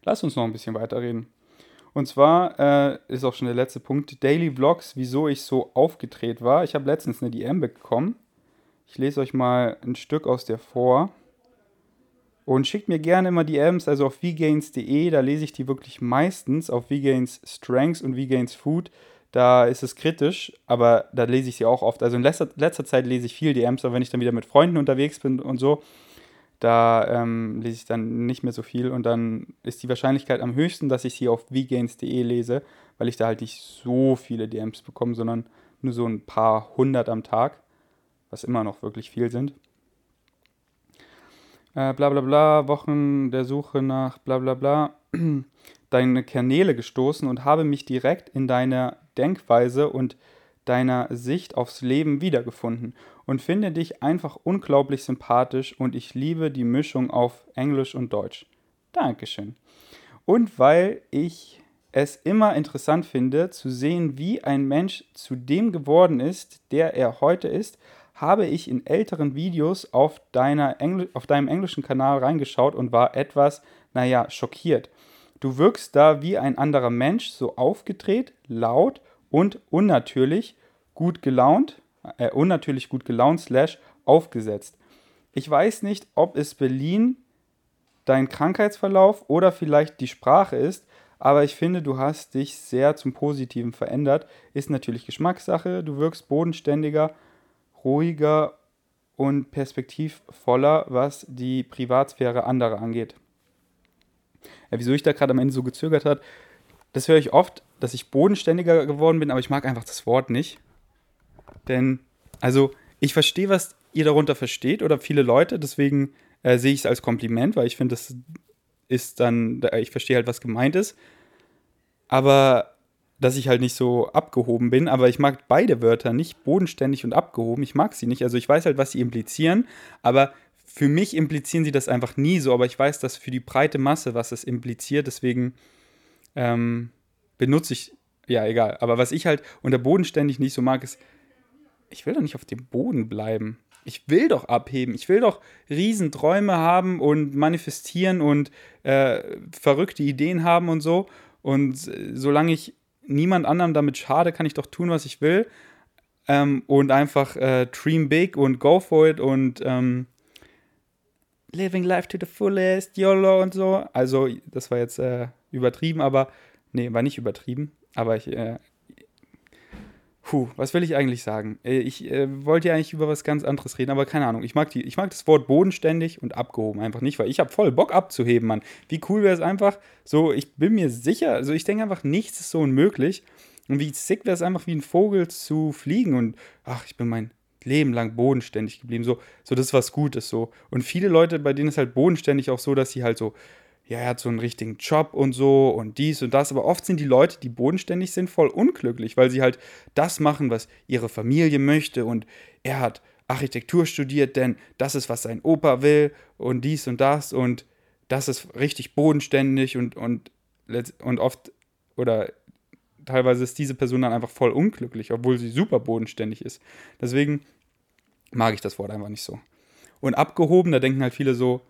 Lass uns noch ein bisschen weiterreden. Und zwar äh, ist auch schon der letzte Punkt: Daily Vlogs, wieso ich so aufgedreht war. Ich habe letztens eine DM bekommen. Ich lese euch mal ein Stück aus der vor. Und schickt mir gerne immer DMs, also auf vgains.de, da lese ich die wirklich meistens. Auf vgains Strengths und vgains Food, da ist es kritisch, aber da lese ich sie auch oft. Also in letzter, letzter Zeit lese ich viel DMs, aber wenn ich dann wieder mit Freunden unterwegs bin und so, da ähm, lese ich dann nicht mehr so viel und dann ist die Wahrscheinlichkeit am höchsten, dass ich sie auf vgains.de lese, weil ich da halt nicht so viele DMs bekomme, sondern nur so ein paar hundert am Tag, was immer noch wirklich viel sind äh, bla bla bla, Wochen der Suche nach bla bla bla, deine Kanäle gestoßen und habe mich direkt in deiner Denkweise und deiner Sicht aufs Leben wiedergefunden und finde dich einfach unglaublich sympathisch und ich liebe die Mischung auf Englisch und Deutsch. Dankeschön. Und weil ich es immer interessant finde, zu sehen, wie ein Mensch zu dem geworden ist, der er heute ist, habe ich in älteren Videos auf, deiner Engl auf deinem englischen Kanal reingeschaut und war etwas, naja, schockiert. Du wirkst da wie ein anderer Mensch, so aufgedreht, laut und unnatürlich gut gelaunt, äh, unnatürlich gut gelaunt, slash aufgesetzt. Ich weiß nicht, ob es Berlin dein Krankheitsverlauf oder vielleicht die Sprache ist, aber ich finde, du hast dich sehr zum Positiven verändert. Ist natürlich Geschmackssache, du wirkst bodenständiger ruhiger und perspektivvoller, was die Privatsphäre anderer angeht. Ja, wieso ich da gerade am Ende so gezögert habe, das höre ich oft, dass ich bodenständiger geworden bin, aber ich mag einfach das Wort nicht. Denn Also, ich verstehe, was ihr darunter versteht oder viele Leute, deswegen äh, sehe ich es als Kompliment, weil ich finde, das ist dann, ich verstehe halt, was gemeint ist. Aber dass ich halt nicht so abgehoben bin, aber ich mag beide Wörter nicht, bodenständig und abgehoben. Ich mag sie nicht. Also ich weiß halt, was sie implizieren, aber für mich implizieren sie das einfach nie so. Aber ich weiß, dass für die breite Masse, was es impliziert, deswegen ähm, benutze ich, ja, egal. Aber was ich halt unter bodenständig nicht so mag, ist, ich will doch nicht auf dem Boden bleiben. Ich will doch abheben. Ich will doch Riesenträume haben und manifestieren und äh, verrückte Ideen haben und so. Und äh, solange ich niemand anderem damit schade, kann ich doch tun, was ich will. Ähm, und einfach äh, dream big und go for it und ähm, living life to the fullest, YOLO und so. Also, das war jetzt äh, übertrieben, aber nee, war nicht übertrieben. Aber ich, äh, Puh, was will ich eigentlich sagen? Äh, ich äh, wollte ja eigentlich über was ganz anderes reden, aber keine Ahnung. Ich mag, die, ich mag das Wort bodenständig und abgehoben einfach nicht, weil ich habe voll Bock abzuheben, Mann. Wie cool wäre es einfach? So, ich bin mir sicher, also ich denke einfach, nichts ist so unmöglich. Und wie sick wäre es einfach, wie ein Vogel zu fliegen und ach, ich bin mein Leben lang bodenständig geblieben. So, so das ist was Gutes so. Und viele Leute, bei denen ist halt bodenständig auch so, dass sie halt so ja, er hat so einen richtigen Job und so und dies und das. Aber oft sind die Leute, die bodenständig sind, voll unglücklich, weil sie halt das machen, was ihre Familie möchte. Und er hat Architektur studiert, denn das ist, was sein Opa will und dies und das. Und das ist richtig bodenständig und, und, und oft oder teilweise ist diese Person dann einfach voll unglücklich, obwohl sie super bodenständig ist. Deswegen mag ich das Wort einfach nicht so. Und abgehoben, da denken halt viele so,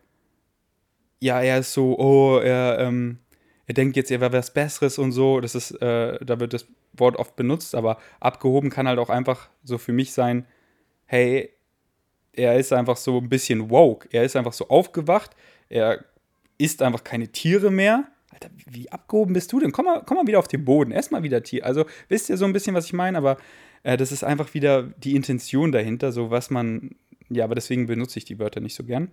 ja, er ist so, oh, er, ähm, er denkt jetzt, er wäre was Besseres und so. Das ist, äh, da wird das Wort oft benutzt, aber abgehoben kann halt auch einfach so für mich sein, hey, er ist einfach so ein bisschen woke. Er ist einfach so aufgewacht. Er isst einfach keine Tiere mehr. Alter, wie abgehoben bist du denn? Komm mal, komm mal wieder auf den Boden. Erstmal wieder Tier. Also, wisst ihr so ein bisschen, was ich meine? Aber äh, das ist einfach wieder die Intention dahinter, so was man. Ja, aber deswegen benutze ich die Wörter nicht so gern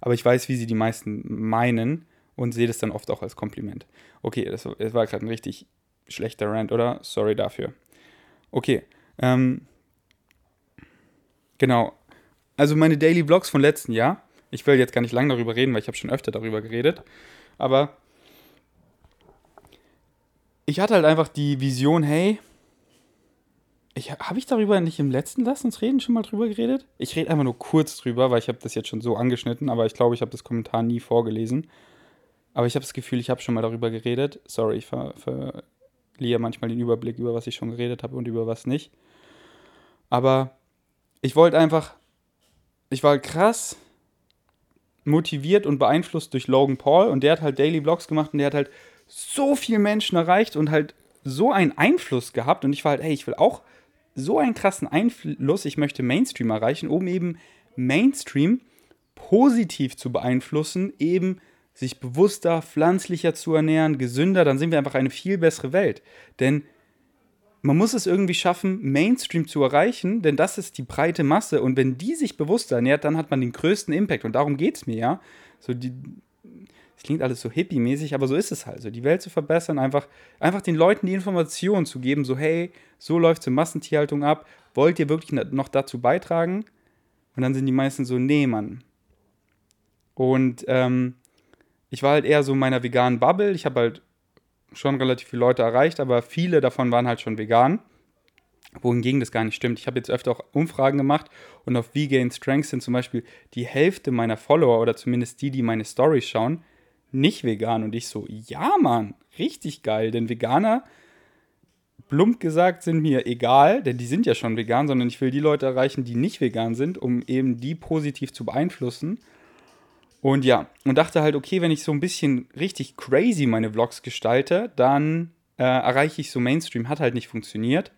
aber ich weiß, wie sie die meisten meinen und sehe das dann oft auch als Kompliment. Okay, das, das war gerade ein richtig schlechter Rant, oder? Sorry dafür. Okay, ähm, genau. Also meine Daily Vlogs von letzten Jahr. Ich will jetzt gar nicht lange darüber reden, weil ich habe schon öfter darüber geredet. Aber ich hatte halt einfach die Vision, hey, habe ich darüber nicht im letzten Lass uns reden schon mal drüber geredet? Ich rede einfach nur kurz drüber, weil ich habe das jetzt schon so angeschnitten, aber ich glaube, ich habe das Kommentar nie vorgelesen. Aber ich habe das Gefühl, ich habe schon mal darüber geredet. Sorry, ich ver verliere manchmal den Überblick über was ich schon geredet habe und über was nicht. Aber ich wollte einfach, ich war krass motiviert und beeinflusst durch Logan Paul und der hat halt Daily Vlogs gemacht und der hat halt so viele Menschen erreicht und halt so einen Einfluss gehabt und ich war halt, ey, ich will auch so einen krassen Einfluss, ich möchte Mainstream erreichen, um eben Mainstream positiv zu beeinflussen, eben sich bewusster, pflanzlicher zu ernähren, gesünder, dann sind wir einfach eine viel bessere Welt. Denn man muss es irgendwie schaffen, Mainstream zu erreichen, denn das ist die breite Masse und wenn die sich bewusster ernährt, dann hat man den größten Impact und darum geht es mir, ja. So die, es klingt alles so hippie-mäßig, aber so ist es halt. So, die Welt zu verbessern, einfach, einfach den Leuten die Informationen zu geben, so, hey, so läuft es Massentierhaltung ab, wollt ihr wirklich noch dazu beitragen? Und dann sind die meisten so, nee, Mann. Und ähm, ich war halt eher so in meiner veganen Bubble. Ich habe halt schon relativ viele Leute erreicht, aber viele davon waren halt schon vegan. Wohingegen das gar nicht stimmt. Ich habe jetzt öfter auch Umfragen gemacht und auf Vegan Strength sind zum Beispiel die Hälfte meiner Follower oder zumindest die, die meine Stories schauen, nicht vegan. Und ich so, ja, Mann, richtig geil. Denn Veganer, plump gesagt, sind mir egal, denn die sind ja schon vegan, sondern ich will die Leute erreichen, die nicht vegan sind, um eben die positiv zu beeinflussen. Und ja, und dachte halt, okay, wenn ich so ein bisschen richtig crazy meine Vlogs gestalte, dann äh, erreiche ich so Mainstream. Hat halt nicht funktioniert.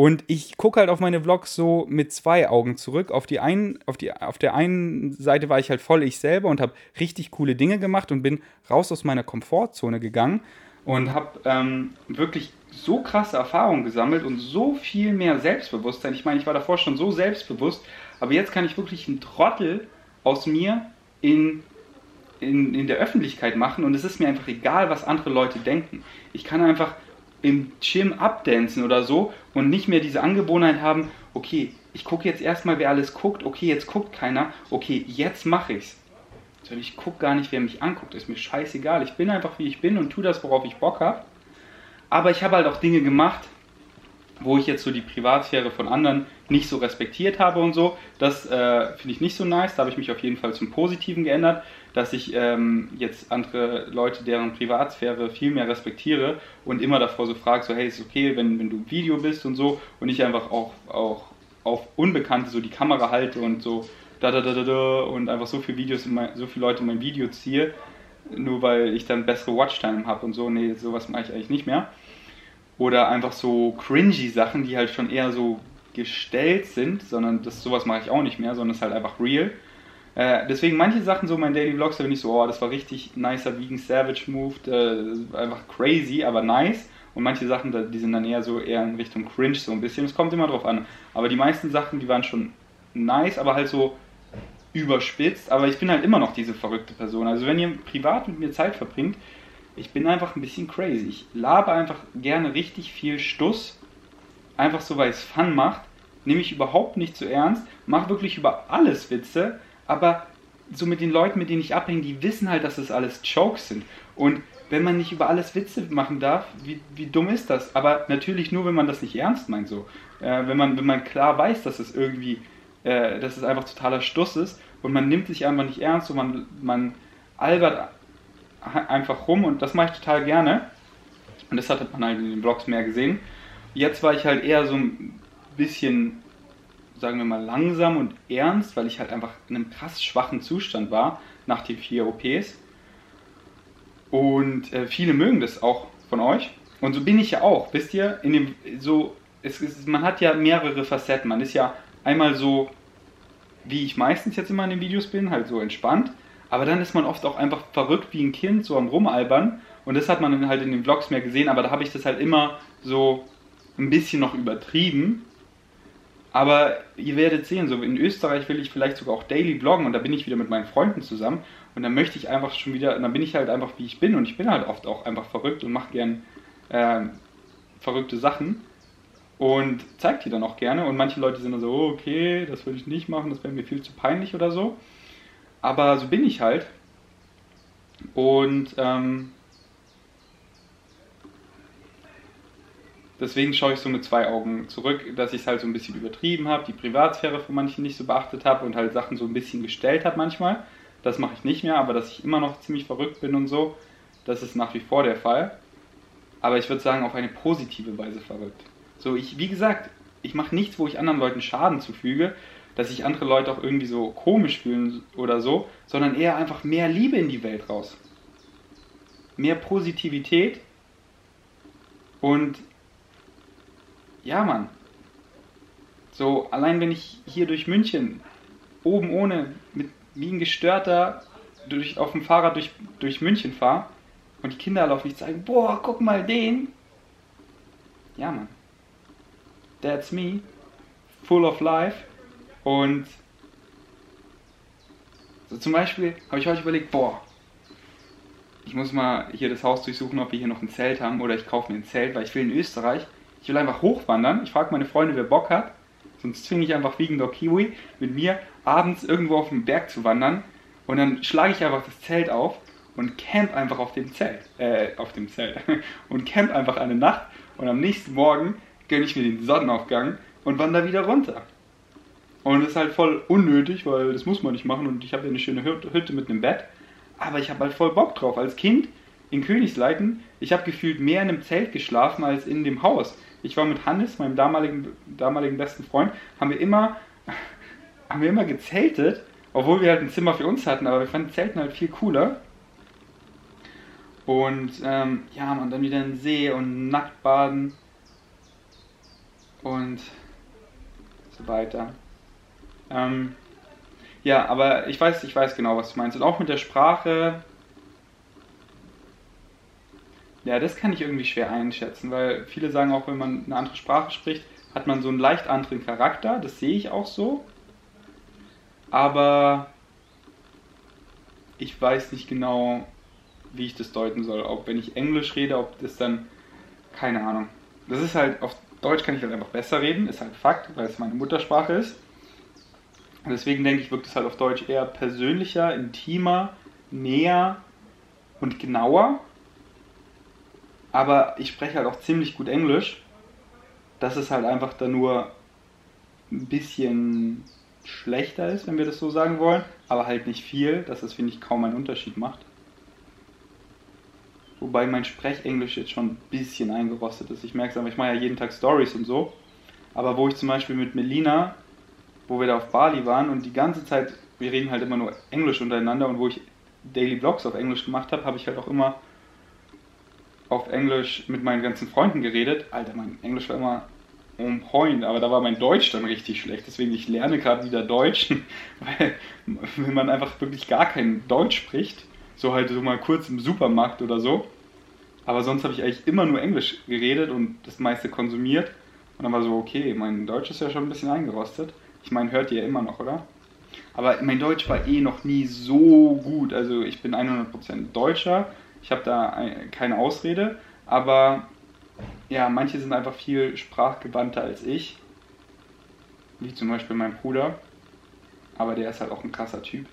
Und ich gucke halt auf meine Vlogs so mit zwei Augen zurück. Auf, die einen, auf, die, auf der einen Seite war ich halt voll ich selber und habe richtig coole Dinge gemacht und bin raus aus meiner Komfortzone gegangen und habe ähm, wirklich so krasse Erfahrungen gesammelt und so viel mehr Selbstbewusstsein. Ich meine, ich war davor schon so selbstbewusst, aber jetzt kann ich wirklich einen Trottel aus mir in, in, in der Öffentlichkeit machen und es ist mir einfach egal, was andere Leute denken. Ich kann einfach im Gym abdancen oder so und nicht mehr diese Angewohnheit haben, okay, ich gucke jetzt erstmal, wer alles guckt, okay, jetzt guckt keiner, okay, jetzt mache ich's. Also ich gucke gar nicht, wer mich anguckt, ist mir scheißegal. Ich bin einfach wie ich bin und tue das, worauf ich Bock habe. Aber ich habe halt auch Dinge gemacht, wo ich jetzt so die Privatsphäre von anderen nicht so respektiert habe und so. Das äh, finde ich nicht so nice. Da habe ich mich auf jeden Fall zum Positiven geändert, dass ich ähm, jetzt andere Leute, deren Privatsphäre viel mehr respektiere und immer davor so frage, so hey, ist okay, wenn, wenn du Video bist und so und ich einfach auch, auch auf Unbekannte so die Kamera halte und so da da da da da und einfach so viele Videos, mein, so viele Leute in mein Video ziehe, nur weil ich dann bessere Watchtime habe und so. Nee, sowas mache ich eigentlich nicht mehr. Oder einfach so cringy Sachen, die halt schon eher so gestellt sind, sondern das sowas mache ich auch nicht mehr, sondern es ist halt einfach real. Äh, deswegen manche Sachen so mein Daily Vlogs, da bin ich so, oh, das war richtig nicer Vegan Savage Move, äh, einfach crazy, aber nice. Und manche Sachen, die sind dann eher so eher in Richtung Cringe so ein bisschen. Es kommt immer drauf an. Aber die meisten Sachen, die waren schon nice, aber halt so überspitzt. Aber ich bin halt immer noch diese verrückte Person. Also wenn ihr privat mit mir Zeit verbringt, ich bin einfach ein bisschen crazy. Ich labe einfach gerne richtig viel Stuss. Einfach so, weil es Fun macht. Nehme ich überhaupt nicht zu ernst. Mache wirklich über alles Witze. Aber so mit den Leuten, mit denen ich abhänge, die wissen halt, dass das alles Jokes sind. Und wenn man nicht über alles Witze machen darf, wie, wie dumm ist das? Aber natürlich nur, wenn man das nicht ernst meint so. Äh, wenn, man, wenn man klar weiß, dass es irgendwie, äh, dass es einfach totaler Stuss ist und man nimmt sich einfach nicht ernst und man, man albert einfach rum und das mache ich total gerne. Und das hat man halt in den Vlogs mehr gesehen. Jetzt war ich halt eher so ein bisschen, sagen wir mal, langsam und ernst, weil ich halt einfach in einem krass schwachen Zustand war nach den vier OPs. Und äh, viele mögen das auch von euch. Und so bin ich ja auch. Wisst ihr, in dem so es ist, man hat ja mehrere Facetten. Man ist ja einmal so, wie ich meistens jetzt immer in den Videos bin, halt so entspannt. Aber dann ist man oft auch einfach verrückt wie ein Kind, so am Rumalbern. Und das hat man halt in den Vlogs mehr gesehen. Aber da habe ich das halt immer so ein bisschen noch übertrieben. Aber ihr werdet sehen, so in Österreich will ich vielleicht sogar auch daily vloggen und da bin ich wieder mit meinen Freunden zusammen und dann möchte ich einfach schon wieder, dann bin ich halt einfach wie ich bin und ich bin halt oft auch einfach verrückt und mache gern äh, verrückte Sachen und zeigt die dann auch gerne und manche Leute sind dann so, oh, okay, das würde ich nicht machen, das wäre mir viel zu peinlich oder so. Aber so bin ich halt und ähm, Deswegen schaue ich so mit zwei Augen zurück, dass ich es halt so ein bisschen übertrieben habe, die Privatsphäre von manchen nicht so beachtet habe und halt Sachen so ein bisschen gestellt habe manchmal. Das mache ich nicht mehr, aber dass ich immer noch ziemlich verrückt bin und so, das ist nach wie vor der Fall. Aber ich würde sagen, auf eine positive Weise verrückt. So, ich, wie gesagt, ich mache nichts, wo ich anderen Leuten Schaden zufüge, dass sich andere Leute auch irgendwie so komisch fühlen oder so, sondern eher einfach mehr Liebe in die Welt raus. Mehr Positivität und ja, Mann. So, allein wenn ich hier durch München, oben ohne, mit, wie ein Gestörter durch, auf dem Fahrrad durch, durch München fahre und die Kinder auf mich zeigen, boah, guck mal den. Ja, Mann. That's me. Full of life. Und so zum Beispiel habe ich heute überlegt, boah, ich muss mal hier das Haus durchsuchen, ob wir hier noch ein Zelt haben oder ich kaufe mir ein Zelt, weil ich will in Österreich ich will einfach hochwandern. Ich frage meine Freunde, wer Bock hat. Sonst zwinge ich einfach Vegan Dog Kiwi mit mir abends irgendwo auf den Berg zu wandern. Und dann schlage ich einfach das Zelt auf und camp einfach auf dem Zelt. Äh, auf dem Zelt. Und camp einfach eine Nacht. Und am nächsten Morgen gönne ich mir den Sonnenaufgang und wandere wieder runter. Und das ist halt voll unnötig, weil das muss man nicht machen. Und ich habe ja eine schöne Hütte mit einem Bett. Aber ich habe halt voll Bock drauf. Als Kind in Königsleiten, ich habe gefühlt mehr in einem Zelt geschlafen als in dem Haus ich war mit Hannes, meinem damaligen, damaligen besten Freund, haben wir immer, haben wir immer gezeltet, obwohl wir halt ein Zimmer für uns hatten, aber wir fanden Zelten halt viel cooler. Und ähm, ja, man dann wieder in den See und nackt baden und so weiter. Ähm, ja, aber ich weiß, ich weiß genau, was du meinst. Und auch mit der Sprache, ja, das kann ich irgendwie schwer einschätzen, weil viele sagen auch, wenn man eine andere Sprache spricht, hat man so einen leicht anderen Charakter. Das sehe ich auch so. Aber ich weiß nicht genau, wie ich das deuten soll. Ob wenn ich Englisch rede, ob das dann keine Ahnung. Das ist halt, auf Deutsch kann ich halt einfach besser reden, ist halt Fakt, weil es meine Muttersprache ist. Und deswegen denke ich, wirkt es halt auf Deutsch eher persönlicher, intimer, näher und genauer. Aber ich spreche halt auch ziemlich gut Englisch. Das ist halt einfach da nur ein bisschen schlechter ist, wenn wir das so sagen wollen, aber halt nicht viel, dass das, finde ich, kaum einen Unterschied macht. Wobei mein Sprechenglisch jetzt schon ein bisschen eingerostet ist. Ich merke es aber, ich mache ja jeden Tag Stories und so. Aber wo ich zum Beispiel mit Melina, wo wir da auf Bali waren und die ganze Zeit, wir reden halt immer nur Englisch untereinander und wo ich Daily Vlogs auf Englisch gemacht habe, habe ich halt auch immer auf Englisch mit meinen ganzen Freunden geredet. Alter, mein Englisch war immer on point, aber da war mein Deutsch dann richtig schlecht. Deswegen, ich lerne gerade wieder Deutsch, weil wenn man einfach wirklich gar kein Deutsch spricht, so halt so mal kurz im Supermarkt oder so. Aber sonst habe ich eigentlich immer nur Englisch geredet und das meiste konsumiert. Und dann war so, okay, mein Deutsch ist ja schon ein bisschen eingerostet. Ich meine, hört ihr ja immer noch, oder? Aber mein Deutsch war eh noch nie so gut. Also ich bin 100% Deutscher. Ich habe da keine Ausrede. Aber ja, manche sind einfach viel sprachgewandter als ich. Wie zum Beispiel mein Bruder. Aber der ist halt auch ein krasser Typ.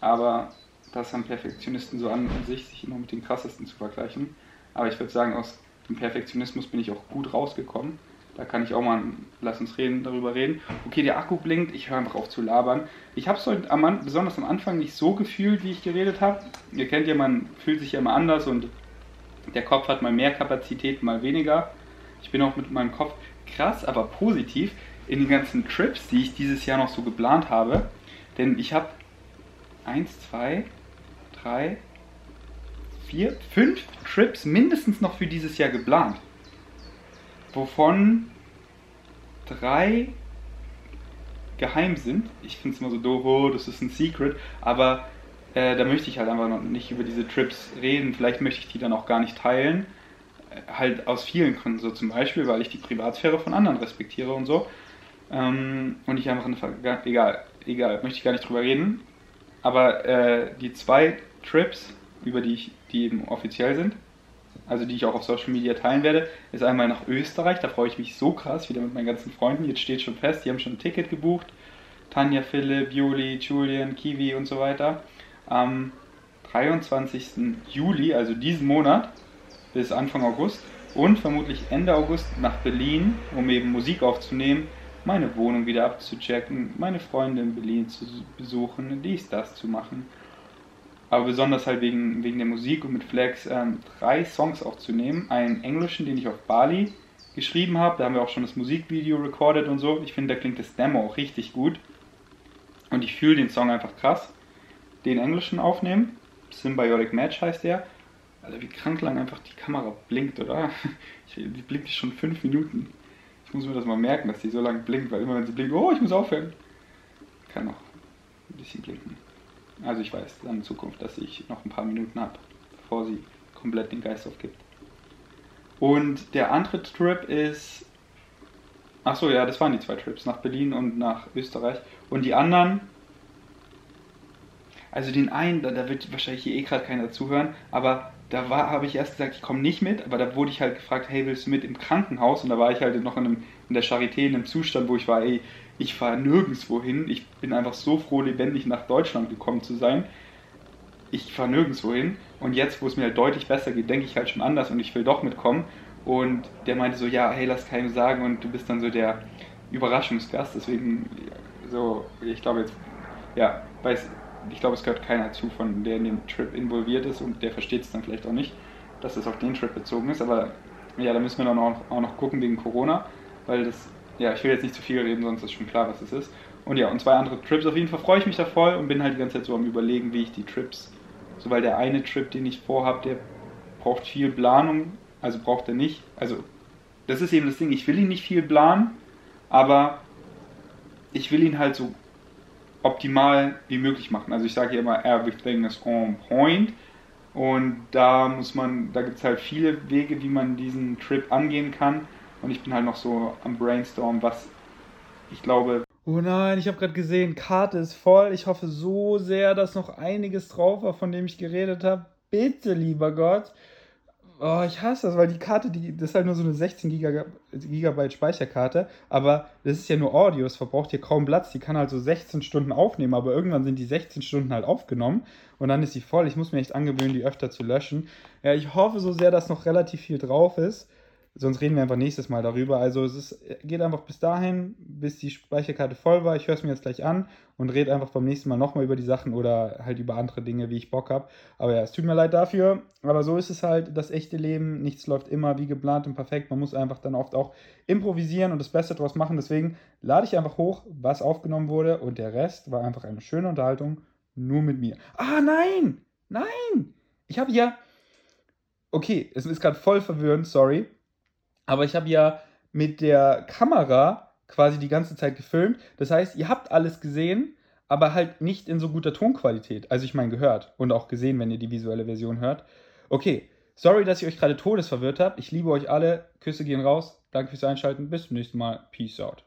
Aber das haben Perfektionisten so an sich, sich immer mit den krassesten zu vergleichen. Aber ich würde sagen, aus dem Perfektionismus bin ich auch gut rausgekommen. Da kann ich auch mal, lass uns reden, darüber reden. Okay, der Akku blinkt, ich höre einfach auf zu labern. Ich habe es am, besonders am Anfang nicht so gefühlt, wie ich geredet habe. Ihr kennt ja, man fühlt sich ja immer anders und der Kopf hat mal mehr Kapazität, mal weniger. Ich bin auch mit meinem Kopf krass, aber positiv in den ganzen Trips, die ich dieses Jahr noch so geplant habe. Denn ich habe eins, zwei, drei, vier, fünf Trips mindestens noch für dieses Jahr geplant. Wovon drei geheim sind. Ich finde es immer so doof, oh, das ist ein Secret, aber äh, da möchte ich halt einfach noch nicht über diese Trips reden. Vielleicht möchte ich die dann auch gar nicht teilen. Äh, halt aus vielen Gründen, so zum Beispiel, weil ich die Privatsphäre von anderen respektiere und so. Ähm, und ich einfach eine Ver egal, egal, möchte ich gar nicht drüber reden. Aber äh, die zwei Trips, über die ich, die eben offiziell sind, also die ich auch auf Social Media teilen werde, ist einmal nach Österreich. Da freue ich mich so krass, wieder mit meinen ganzen Freunden. Jetzt steht schon fest, die haben schon ein Ticket gebucht. Tanja, Philipp, Juli, Julian, Kiwi und so weiter am 23. Juli, also diesen Monat, bis Anfang August und vermutlich Ende August nach Berlin, um eben Musik aufzunehmen, meine Wohnung wieder abzuchecken, meine Freunde in Berlin zu besuchen, dies, das zu machen. Aber besonders halt wegen, wegen der Musik und mit Flex ähm, drei Songs aufzunehmen. Einen englischen, den ich auf Bali geschrieben habe, da haben wir auch schon das Musikvideo recorded und so. Ich finde, da klingt das Demo auch richtig gut. Und ich fühle den Song einfach krass den englischen aufnehmen. Symbiotic Match heißt der. Alter, wie krank lang einfach die Kamera blinkt, oder? die blinkt schon fünf Minuten. Ich muss mir das mal merken, dass die so lange blinkt, weil immer wenn sie blinkt, oh, ich muss aufhören. Kann noch ein bisschen blinken. Also ich weiß dann in Zukunft, dass ich noch ein paar Minuten habe, bevor sie komplett den Geist aufgibt. Und der andere Trip ist. Achso, ja, das waren die zwei Trips, nach Berlin und nach Österreich. Und die anderen also den einen, da, da wird wahrscheinlich hier eh gerade keiner zuhören, aber da habe ich erst gesagt, ich komme nicht mit, aber da wurde ich halt gefragt, hey, willst du mit im Krankenhaus? Und da war ich halt noch in, einem, in der Charité in einem Zustand, wo ich war, ey, ich fahre nirgendwo hin. Ich bin einfach so froh, lebendig nach Deutschland gekommen zu sein. Ich fahre nirgendwo hin. Und jetzt, wo es mir halt deutlich besser geht, denke ich halt schon anders und ich will doch mitkommen. Und der meinte so, ja, hey, lass keinem sagen und du bist dann so der Überraschungsgast. Deswegen, so, ich glaube jetzt, ja, weiß, ich glaube, es gehört keiner zu, von der in dem Trip involviert ist und der versteht es dann vielleicht auch nicht, dass es auf den Trip bezogen ist. Aber ja, da müssen wir dann auch, auch noch gucken wegen Corona, weil das, ja, ich will jetzt nicht zu viel reden, sonst ist schon klar, was es ist. Und ja, und zwei andere Trips. Auf jeden Fall freue ich mich da voll und bin halt die ganze Zeit so am Überlegen, wie ich die Trips, so weil der eine Trip, den ich vorhabe, der braucht viel Planung, also braucht er nicht. Also, das ist eben das Ding, ich will ihn nicht viel planen, aber ich will ihn halt so optimal wie möglich machen. Also ich sage hier immer, everything is on point. Und da muss man, da gibt es halt viele Wege, wie man diesen Trip angehen kann. Und ich bin halt noch so am Brainstorm, was ich glaube. Oh nein, ich habe gerade gesehen, Karte ist voll. Ich hoffe so sehr, dass noch einiges drauf war, von dem ich geredet habe. Bitte, lieber Gott. Oh, ich hasse das, weil die Karte, die, das ist halt nur so eine 16 Gigabyte Speicherkarte, aber das ist ja nur Audio, es verbraucht hier kaum Platz. Die kann halt so 16 Stunden aufnehmen, aber irgendwann sind die 16 Stunden halt aufgenommen und dann ist sie voll. Ich muss mir echt angewöhnen, die öfter zu löschen. Ja, ich hoffe so sehr, dass noch relativ viel drauf ist. Sonst reden wir einfach nächstes Mal darüber. Also es ist, geht einfach bis dahin, bis die Speicherkarte voll war. Ich höre es mir jetzt gleich an und rede einfach beim nächsten Mal nochmal über die Sachen oder halt über andere Dinge, wie ich Bock habe. Aber ja, es tut mir leid dafür. Aber so ist es halt, das echte Leben. Nichts läuft immer wie geplant und perfekt. Man muss einfach dann oft auch improvisieren und das Beste draus machen. Deswegen lade ich einfach hoch, was aufgenommen wurde und der Rest war einfach eine schöne Unterhaltung nur mit mir. Ah, nein! Nein! Ich habe ja... Okay, es ist gerade voll verwirrend, sorry. Aber ich habe ja mit der Kamera quasi die ganze Zeit gefilmt. Das heißt, ihr habt alles gesehen, aber halt nicht in so guter Tonqualität. Also ich meine gehört und auch gesehen, wenn ihr die visuelle Version hört. Okay, sorry, dass ich euch gerade todesverwirrt habe. Ich liebe euch alle. Küsse gehen raus. Danke fürs Einschalten. Bis zum nächsten Mal. Peace out.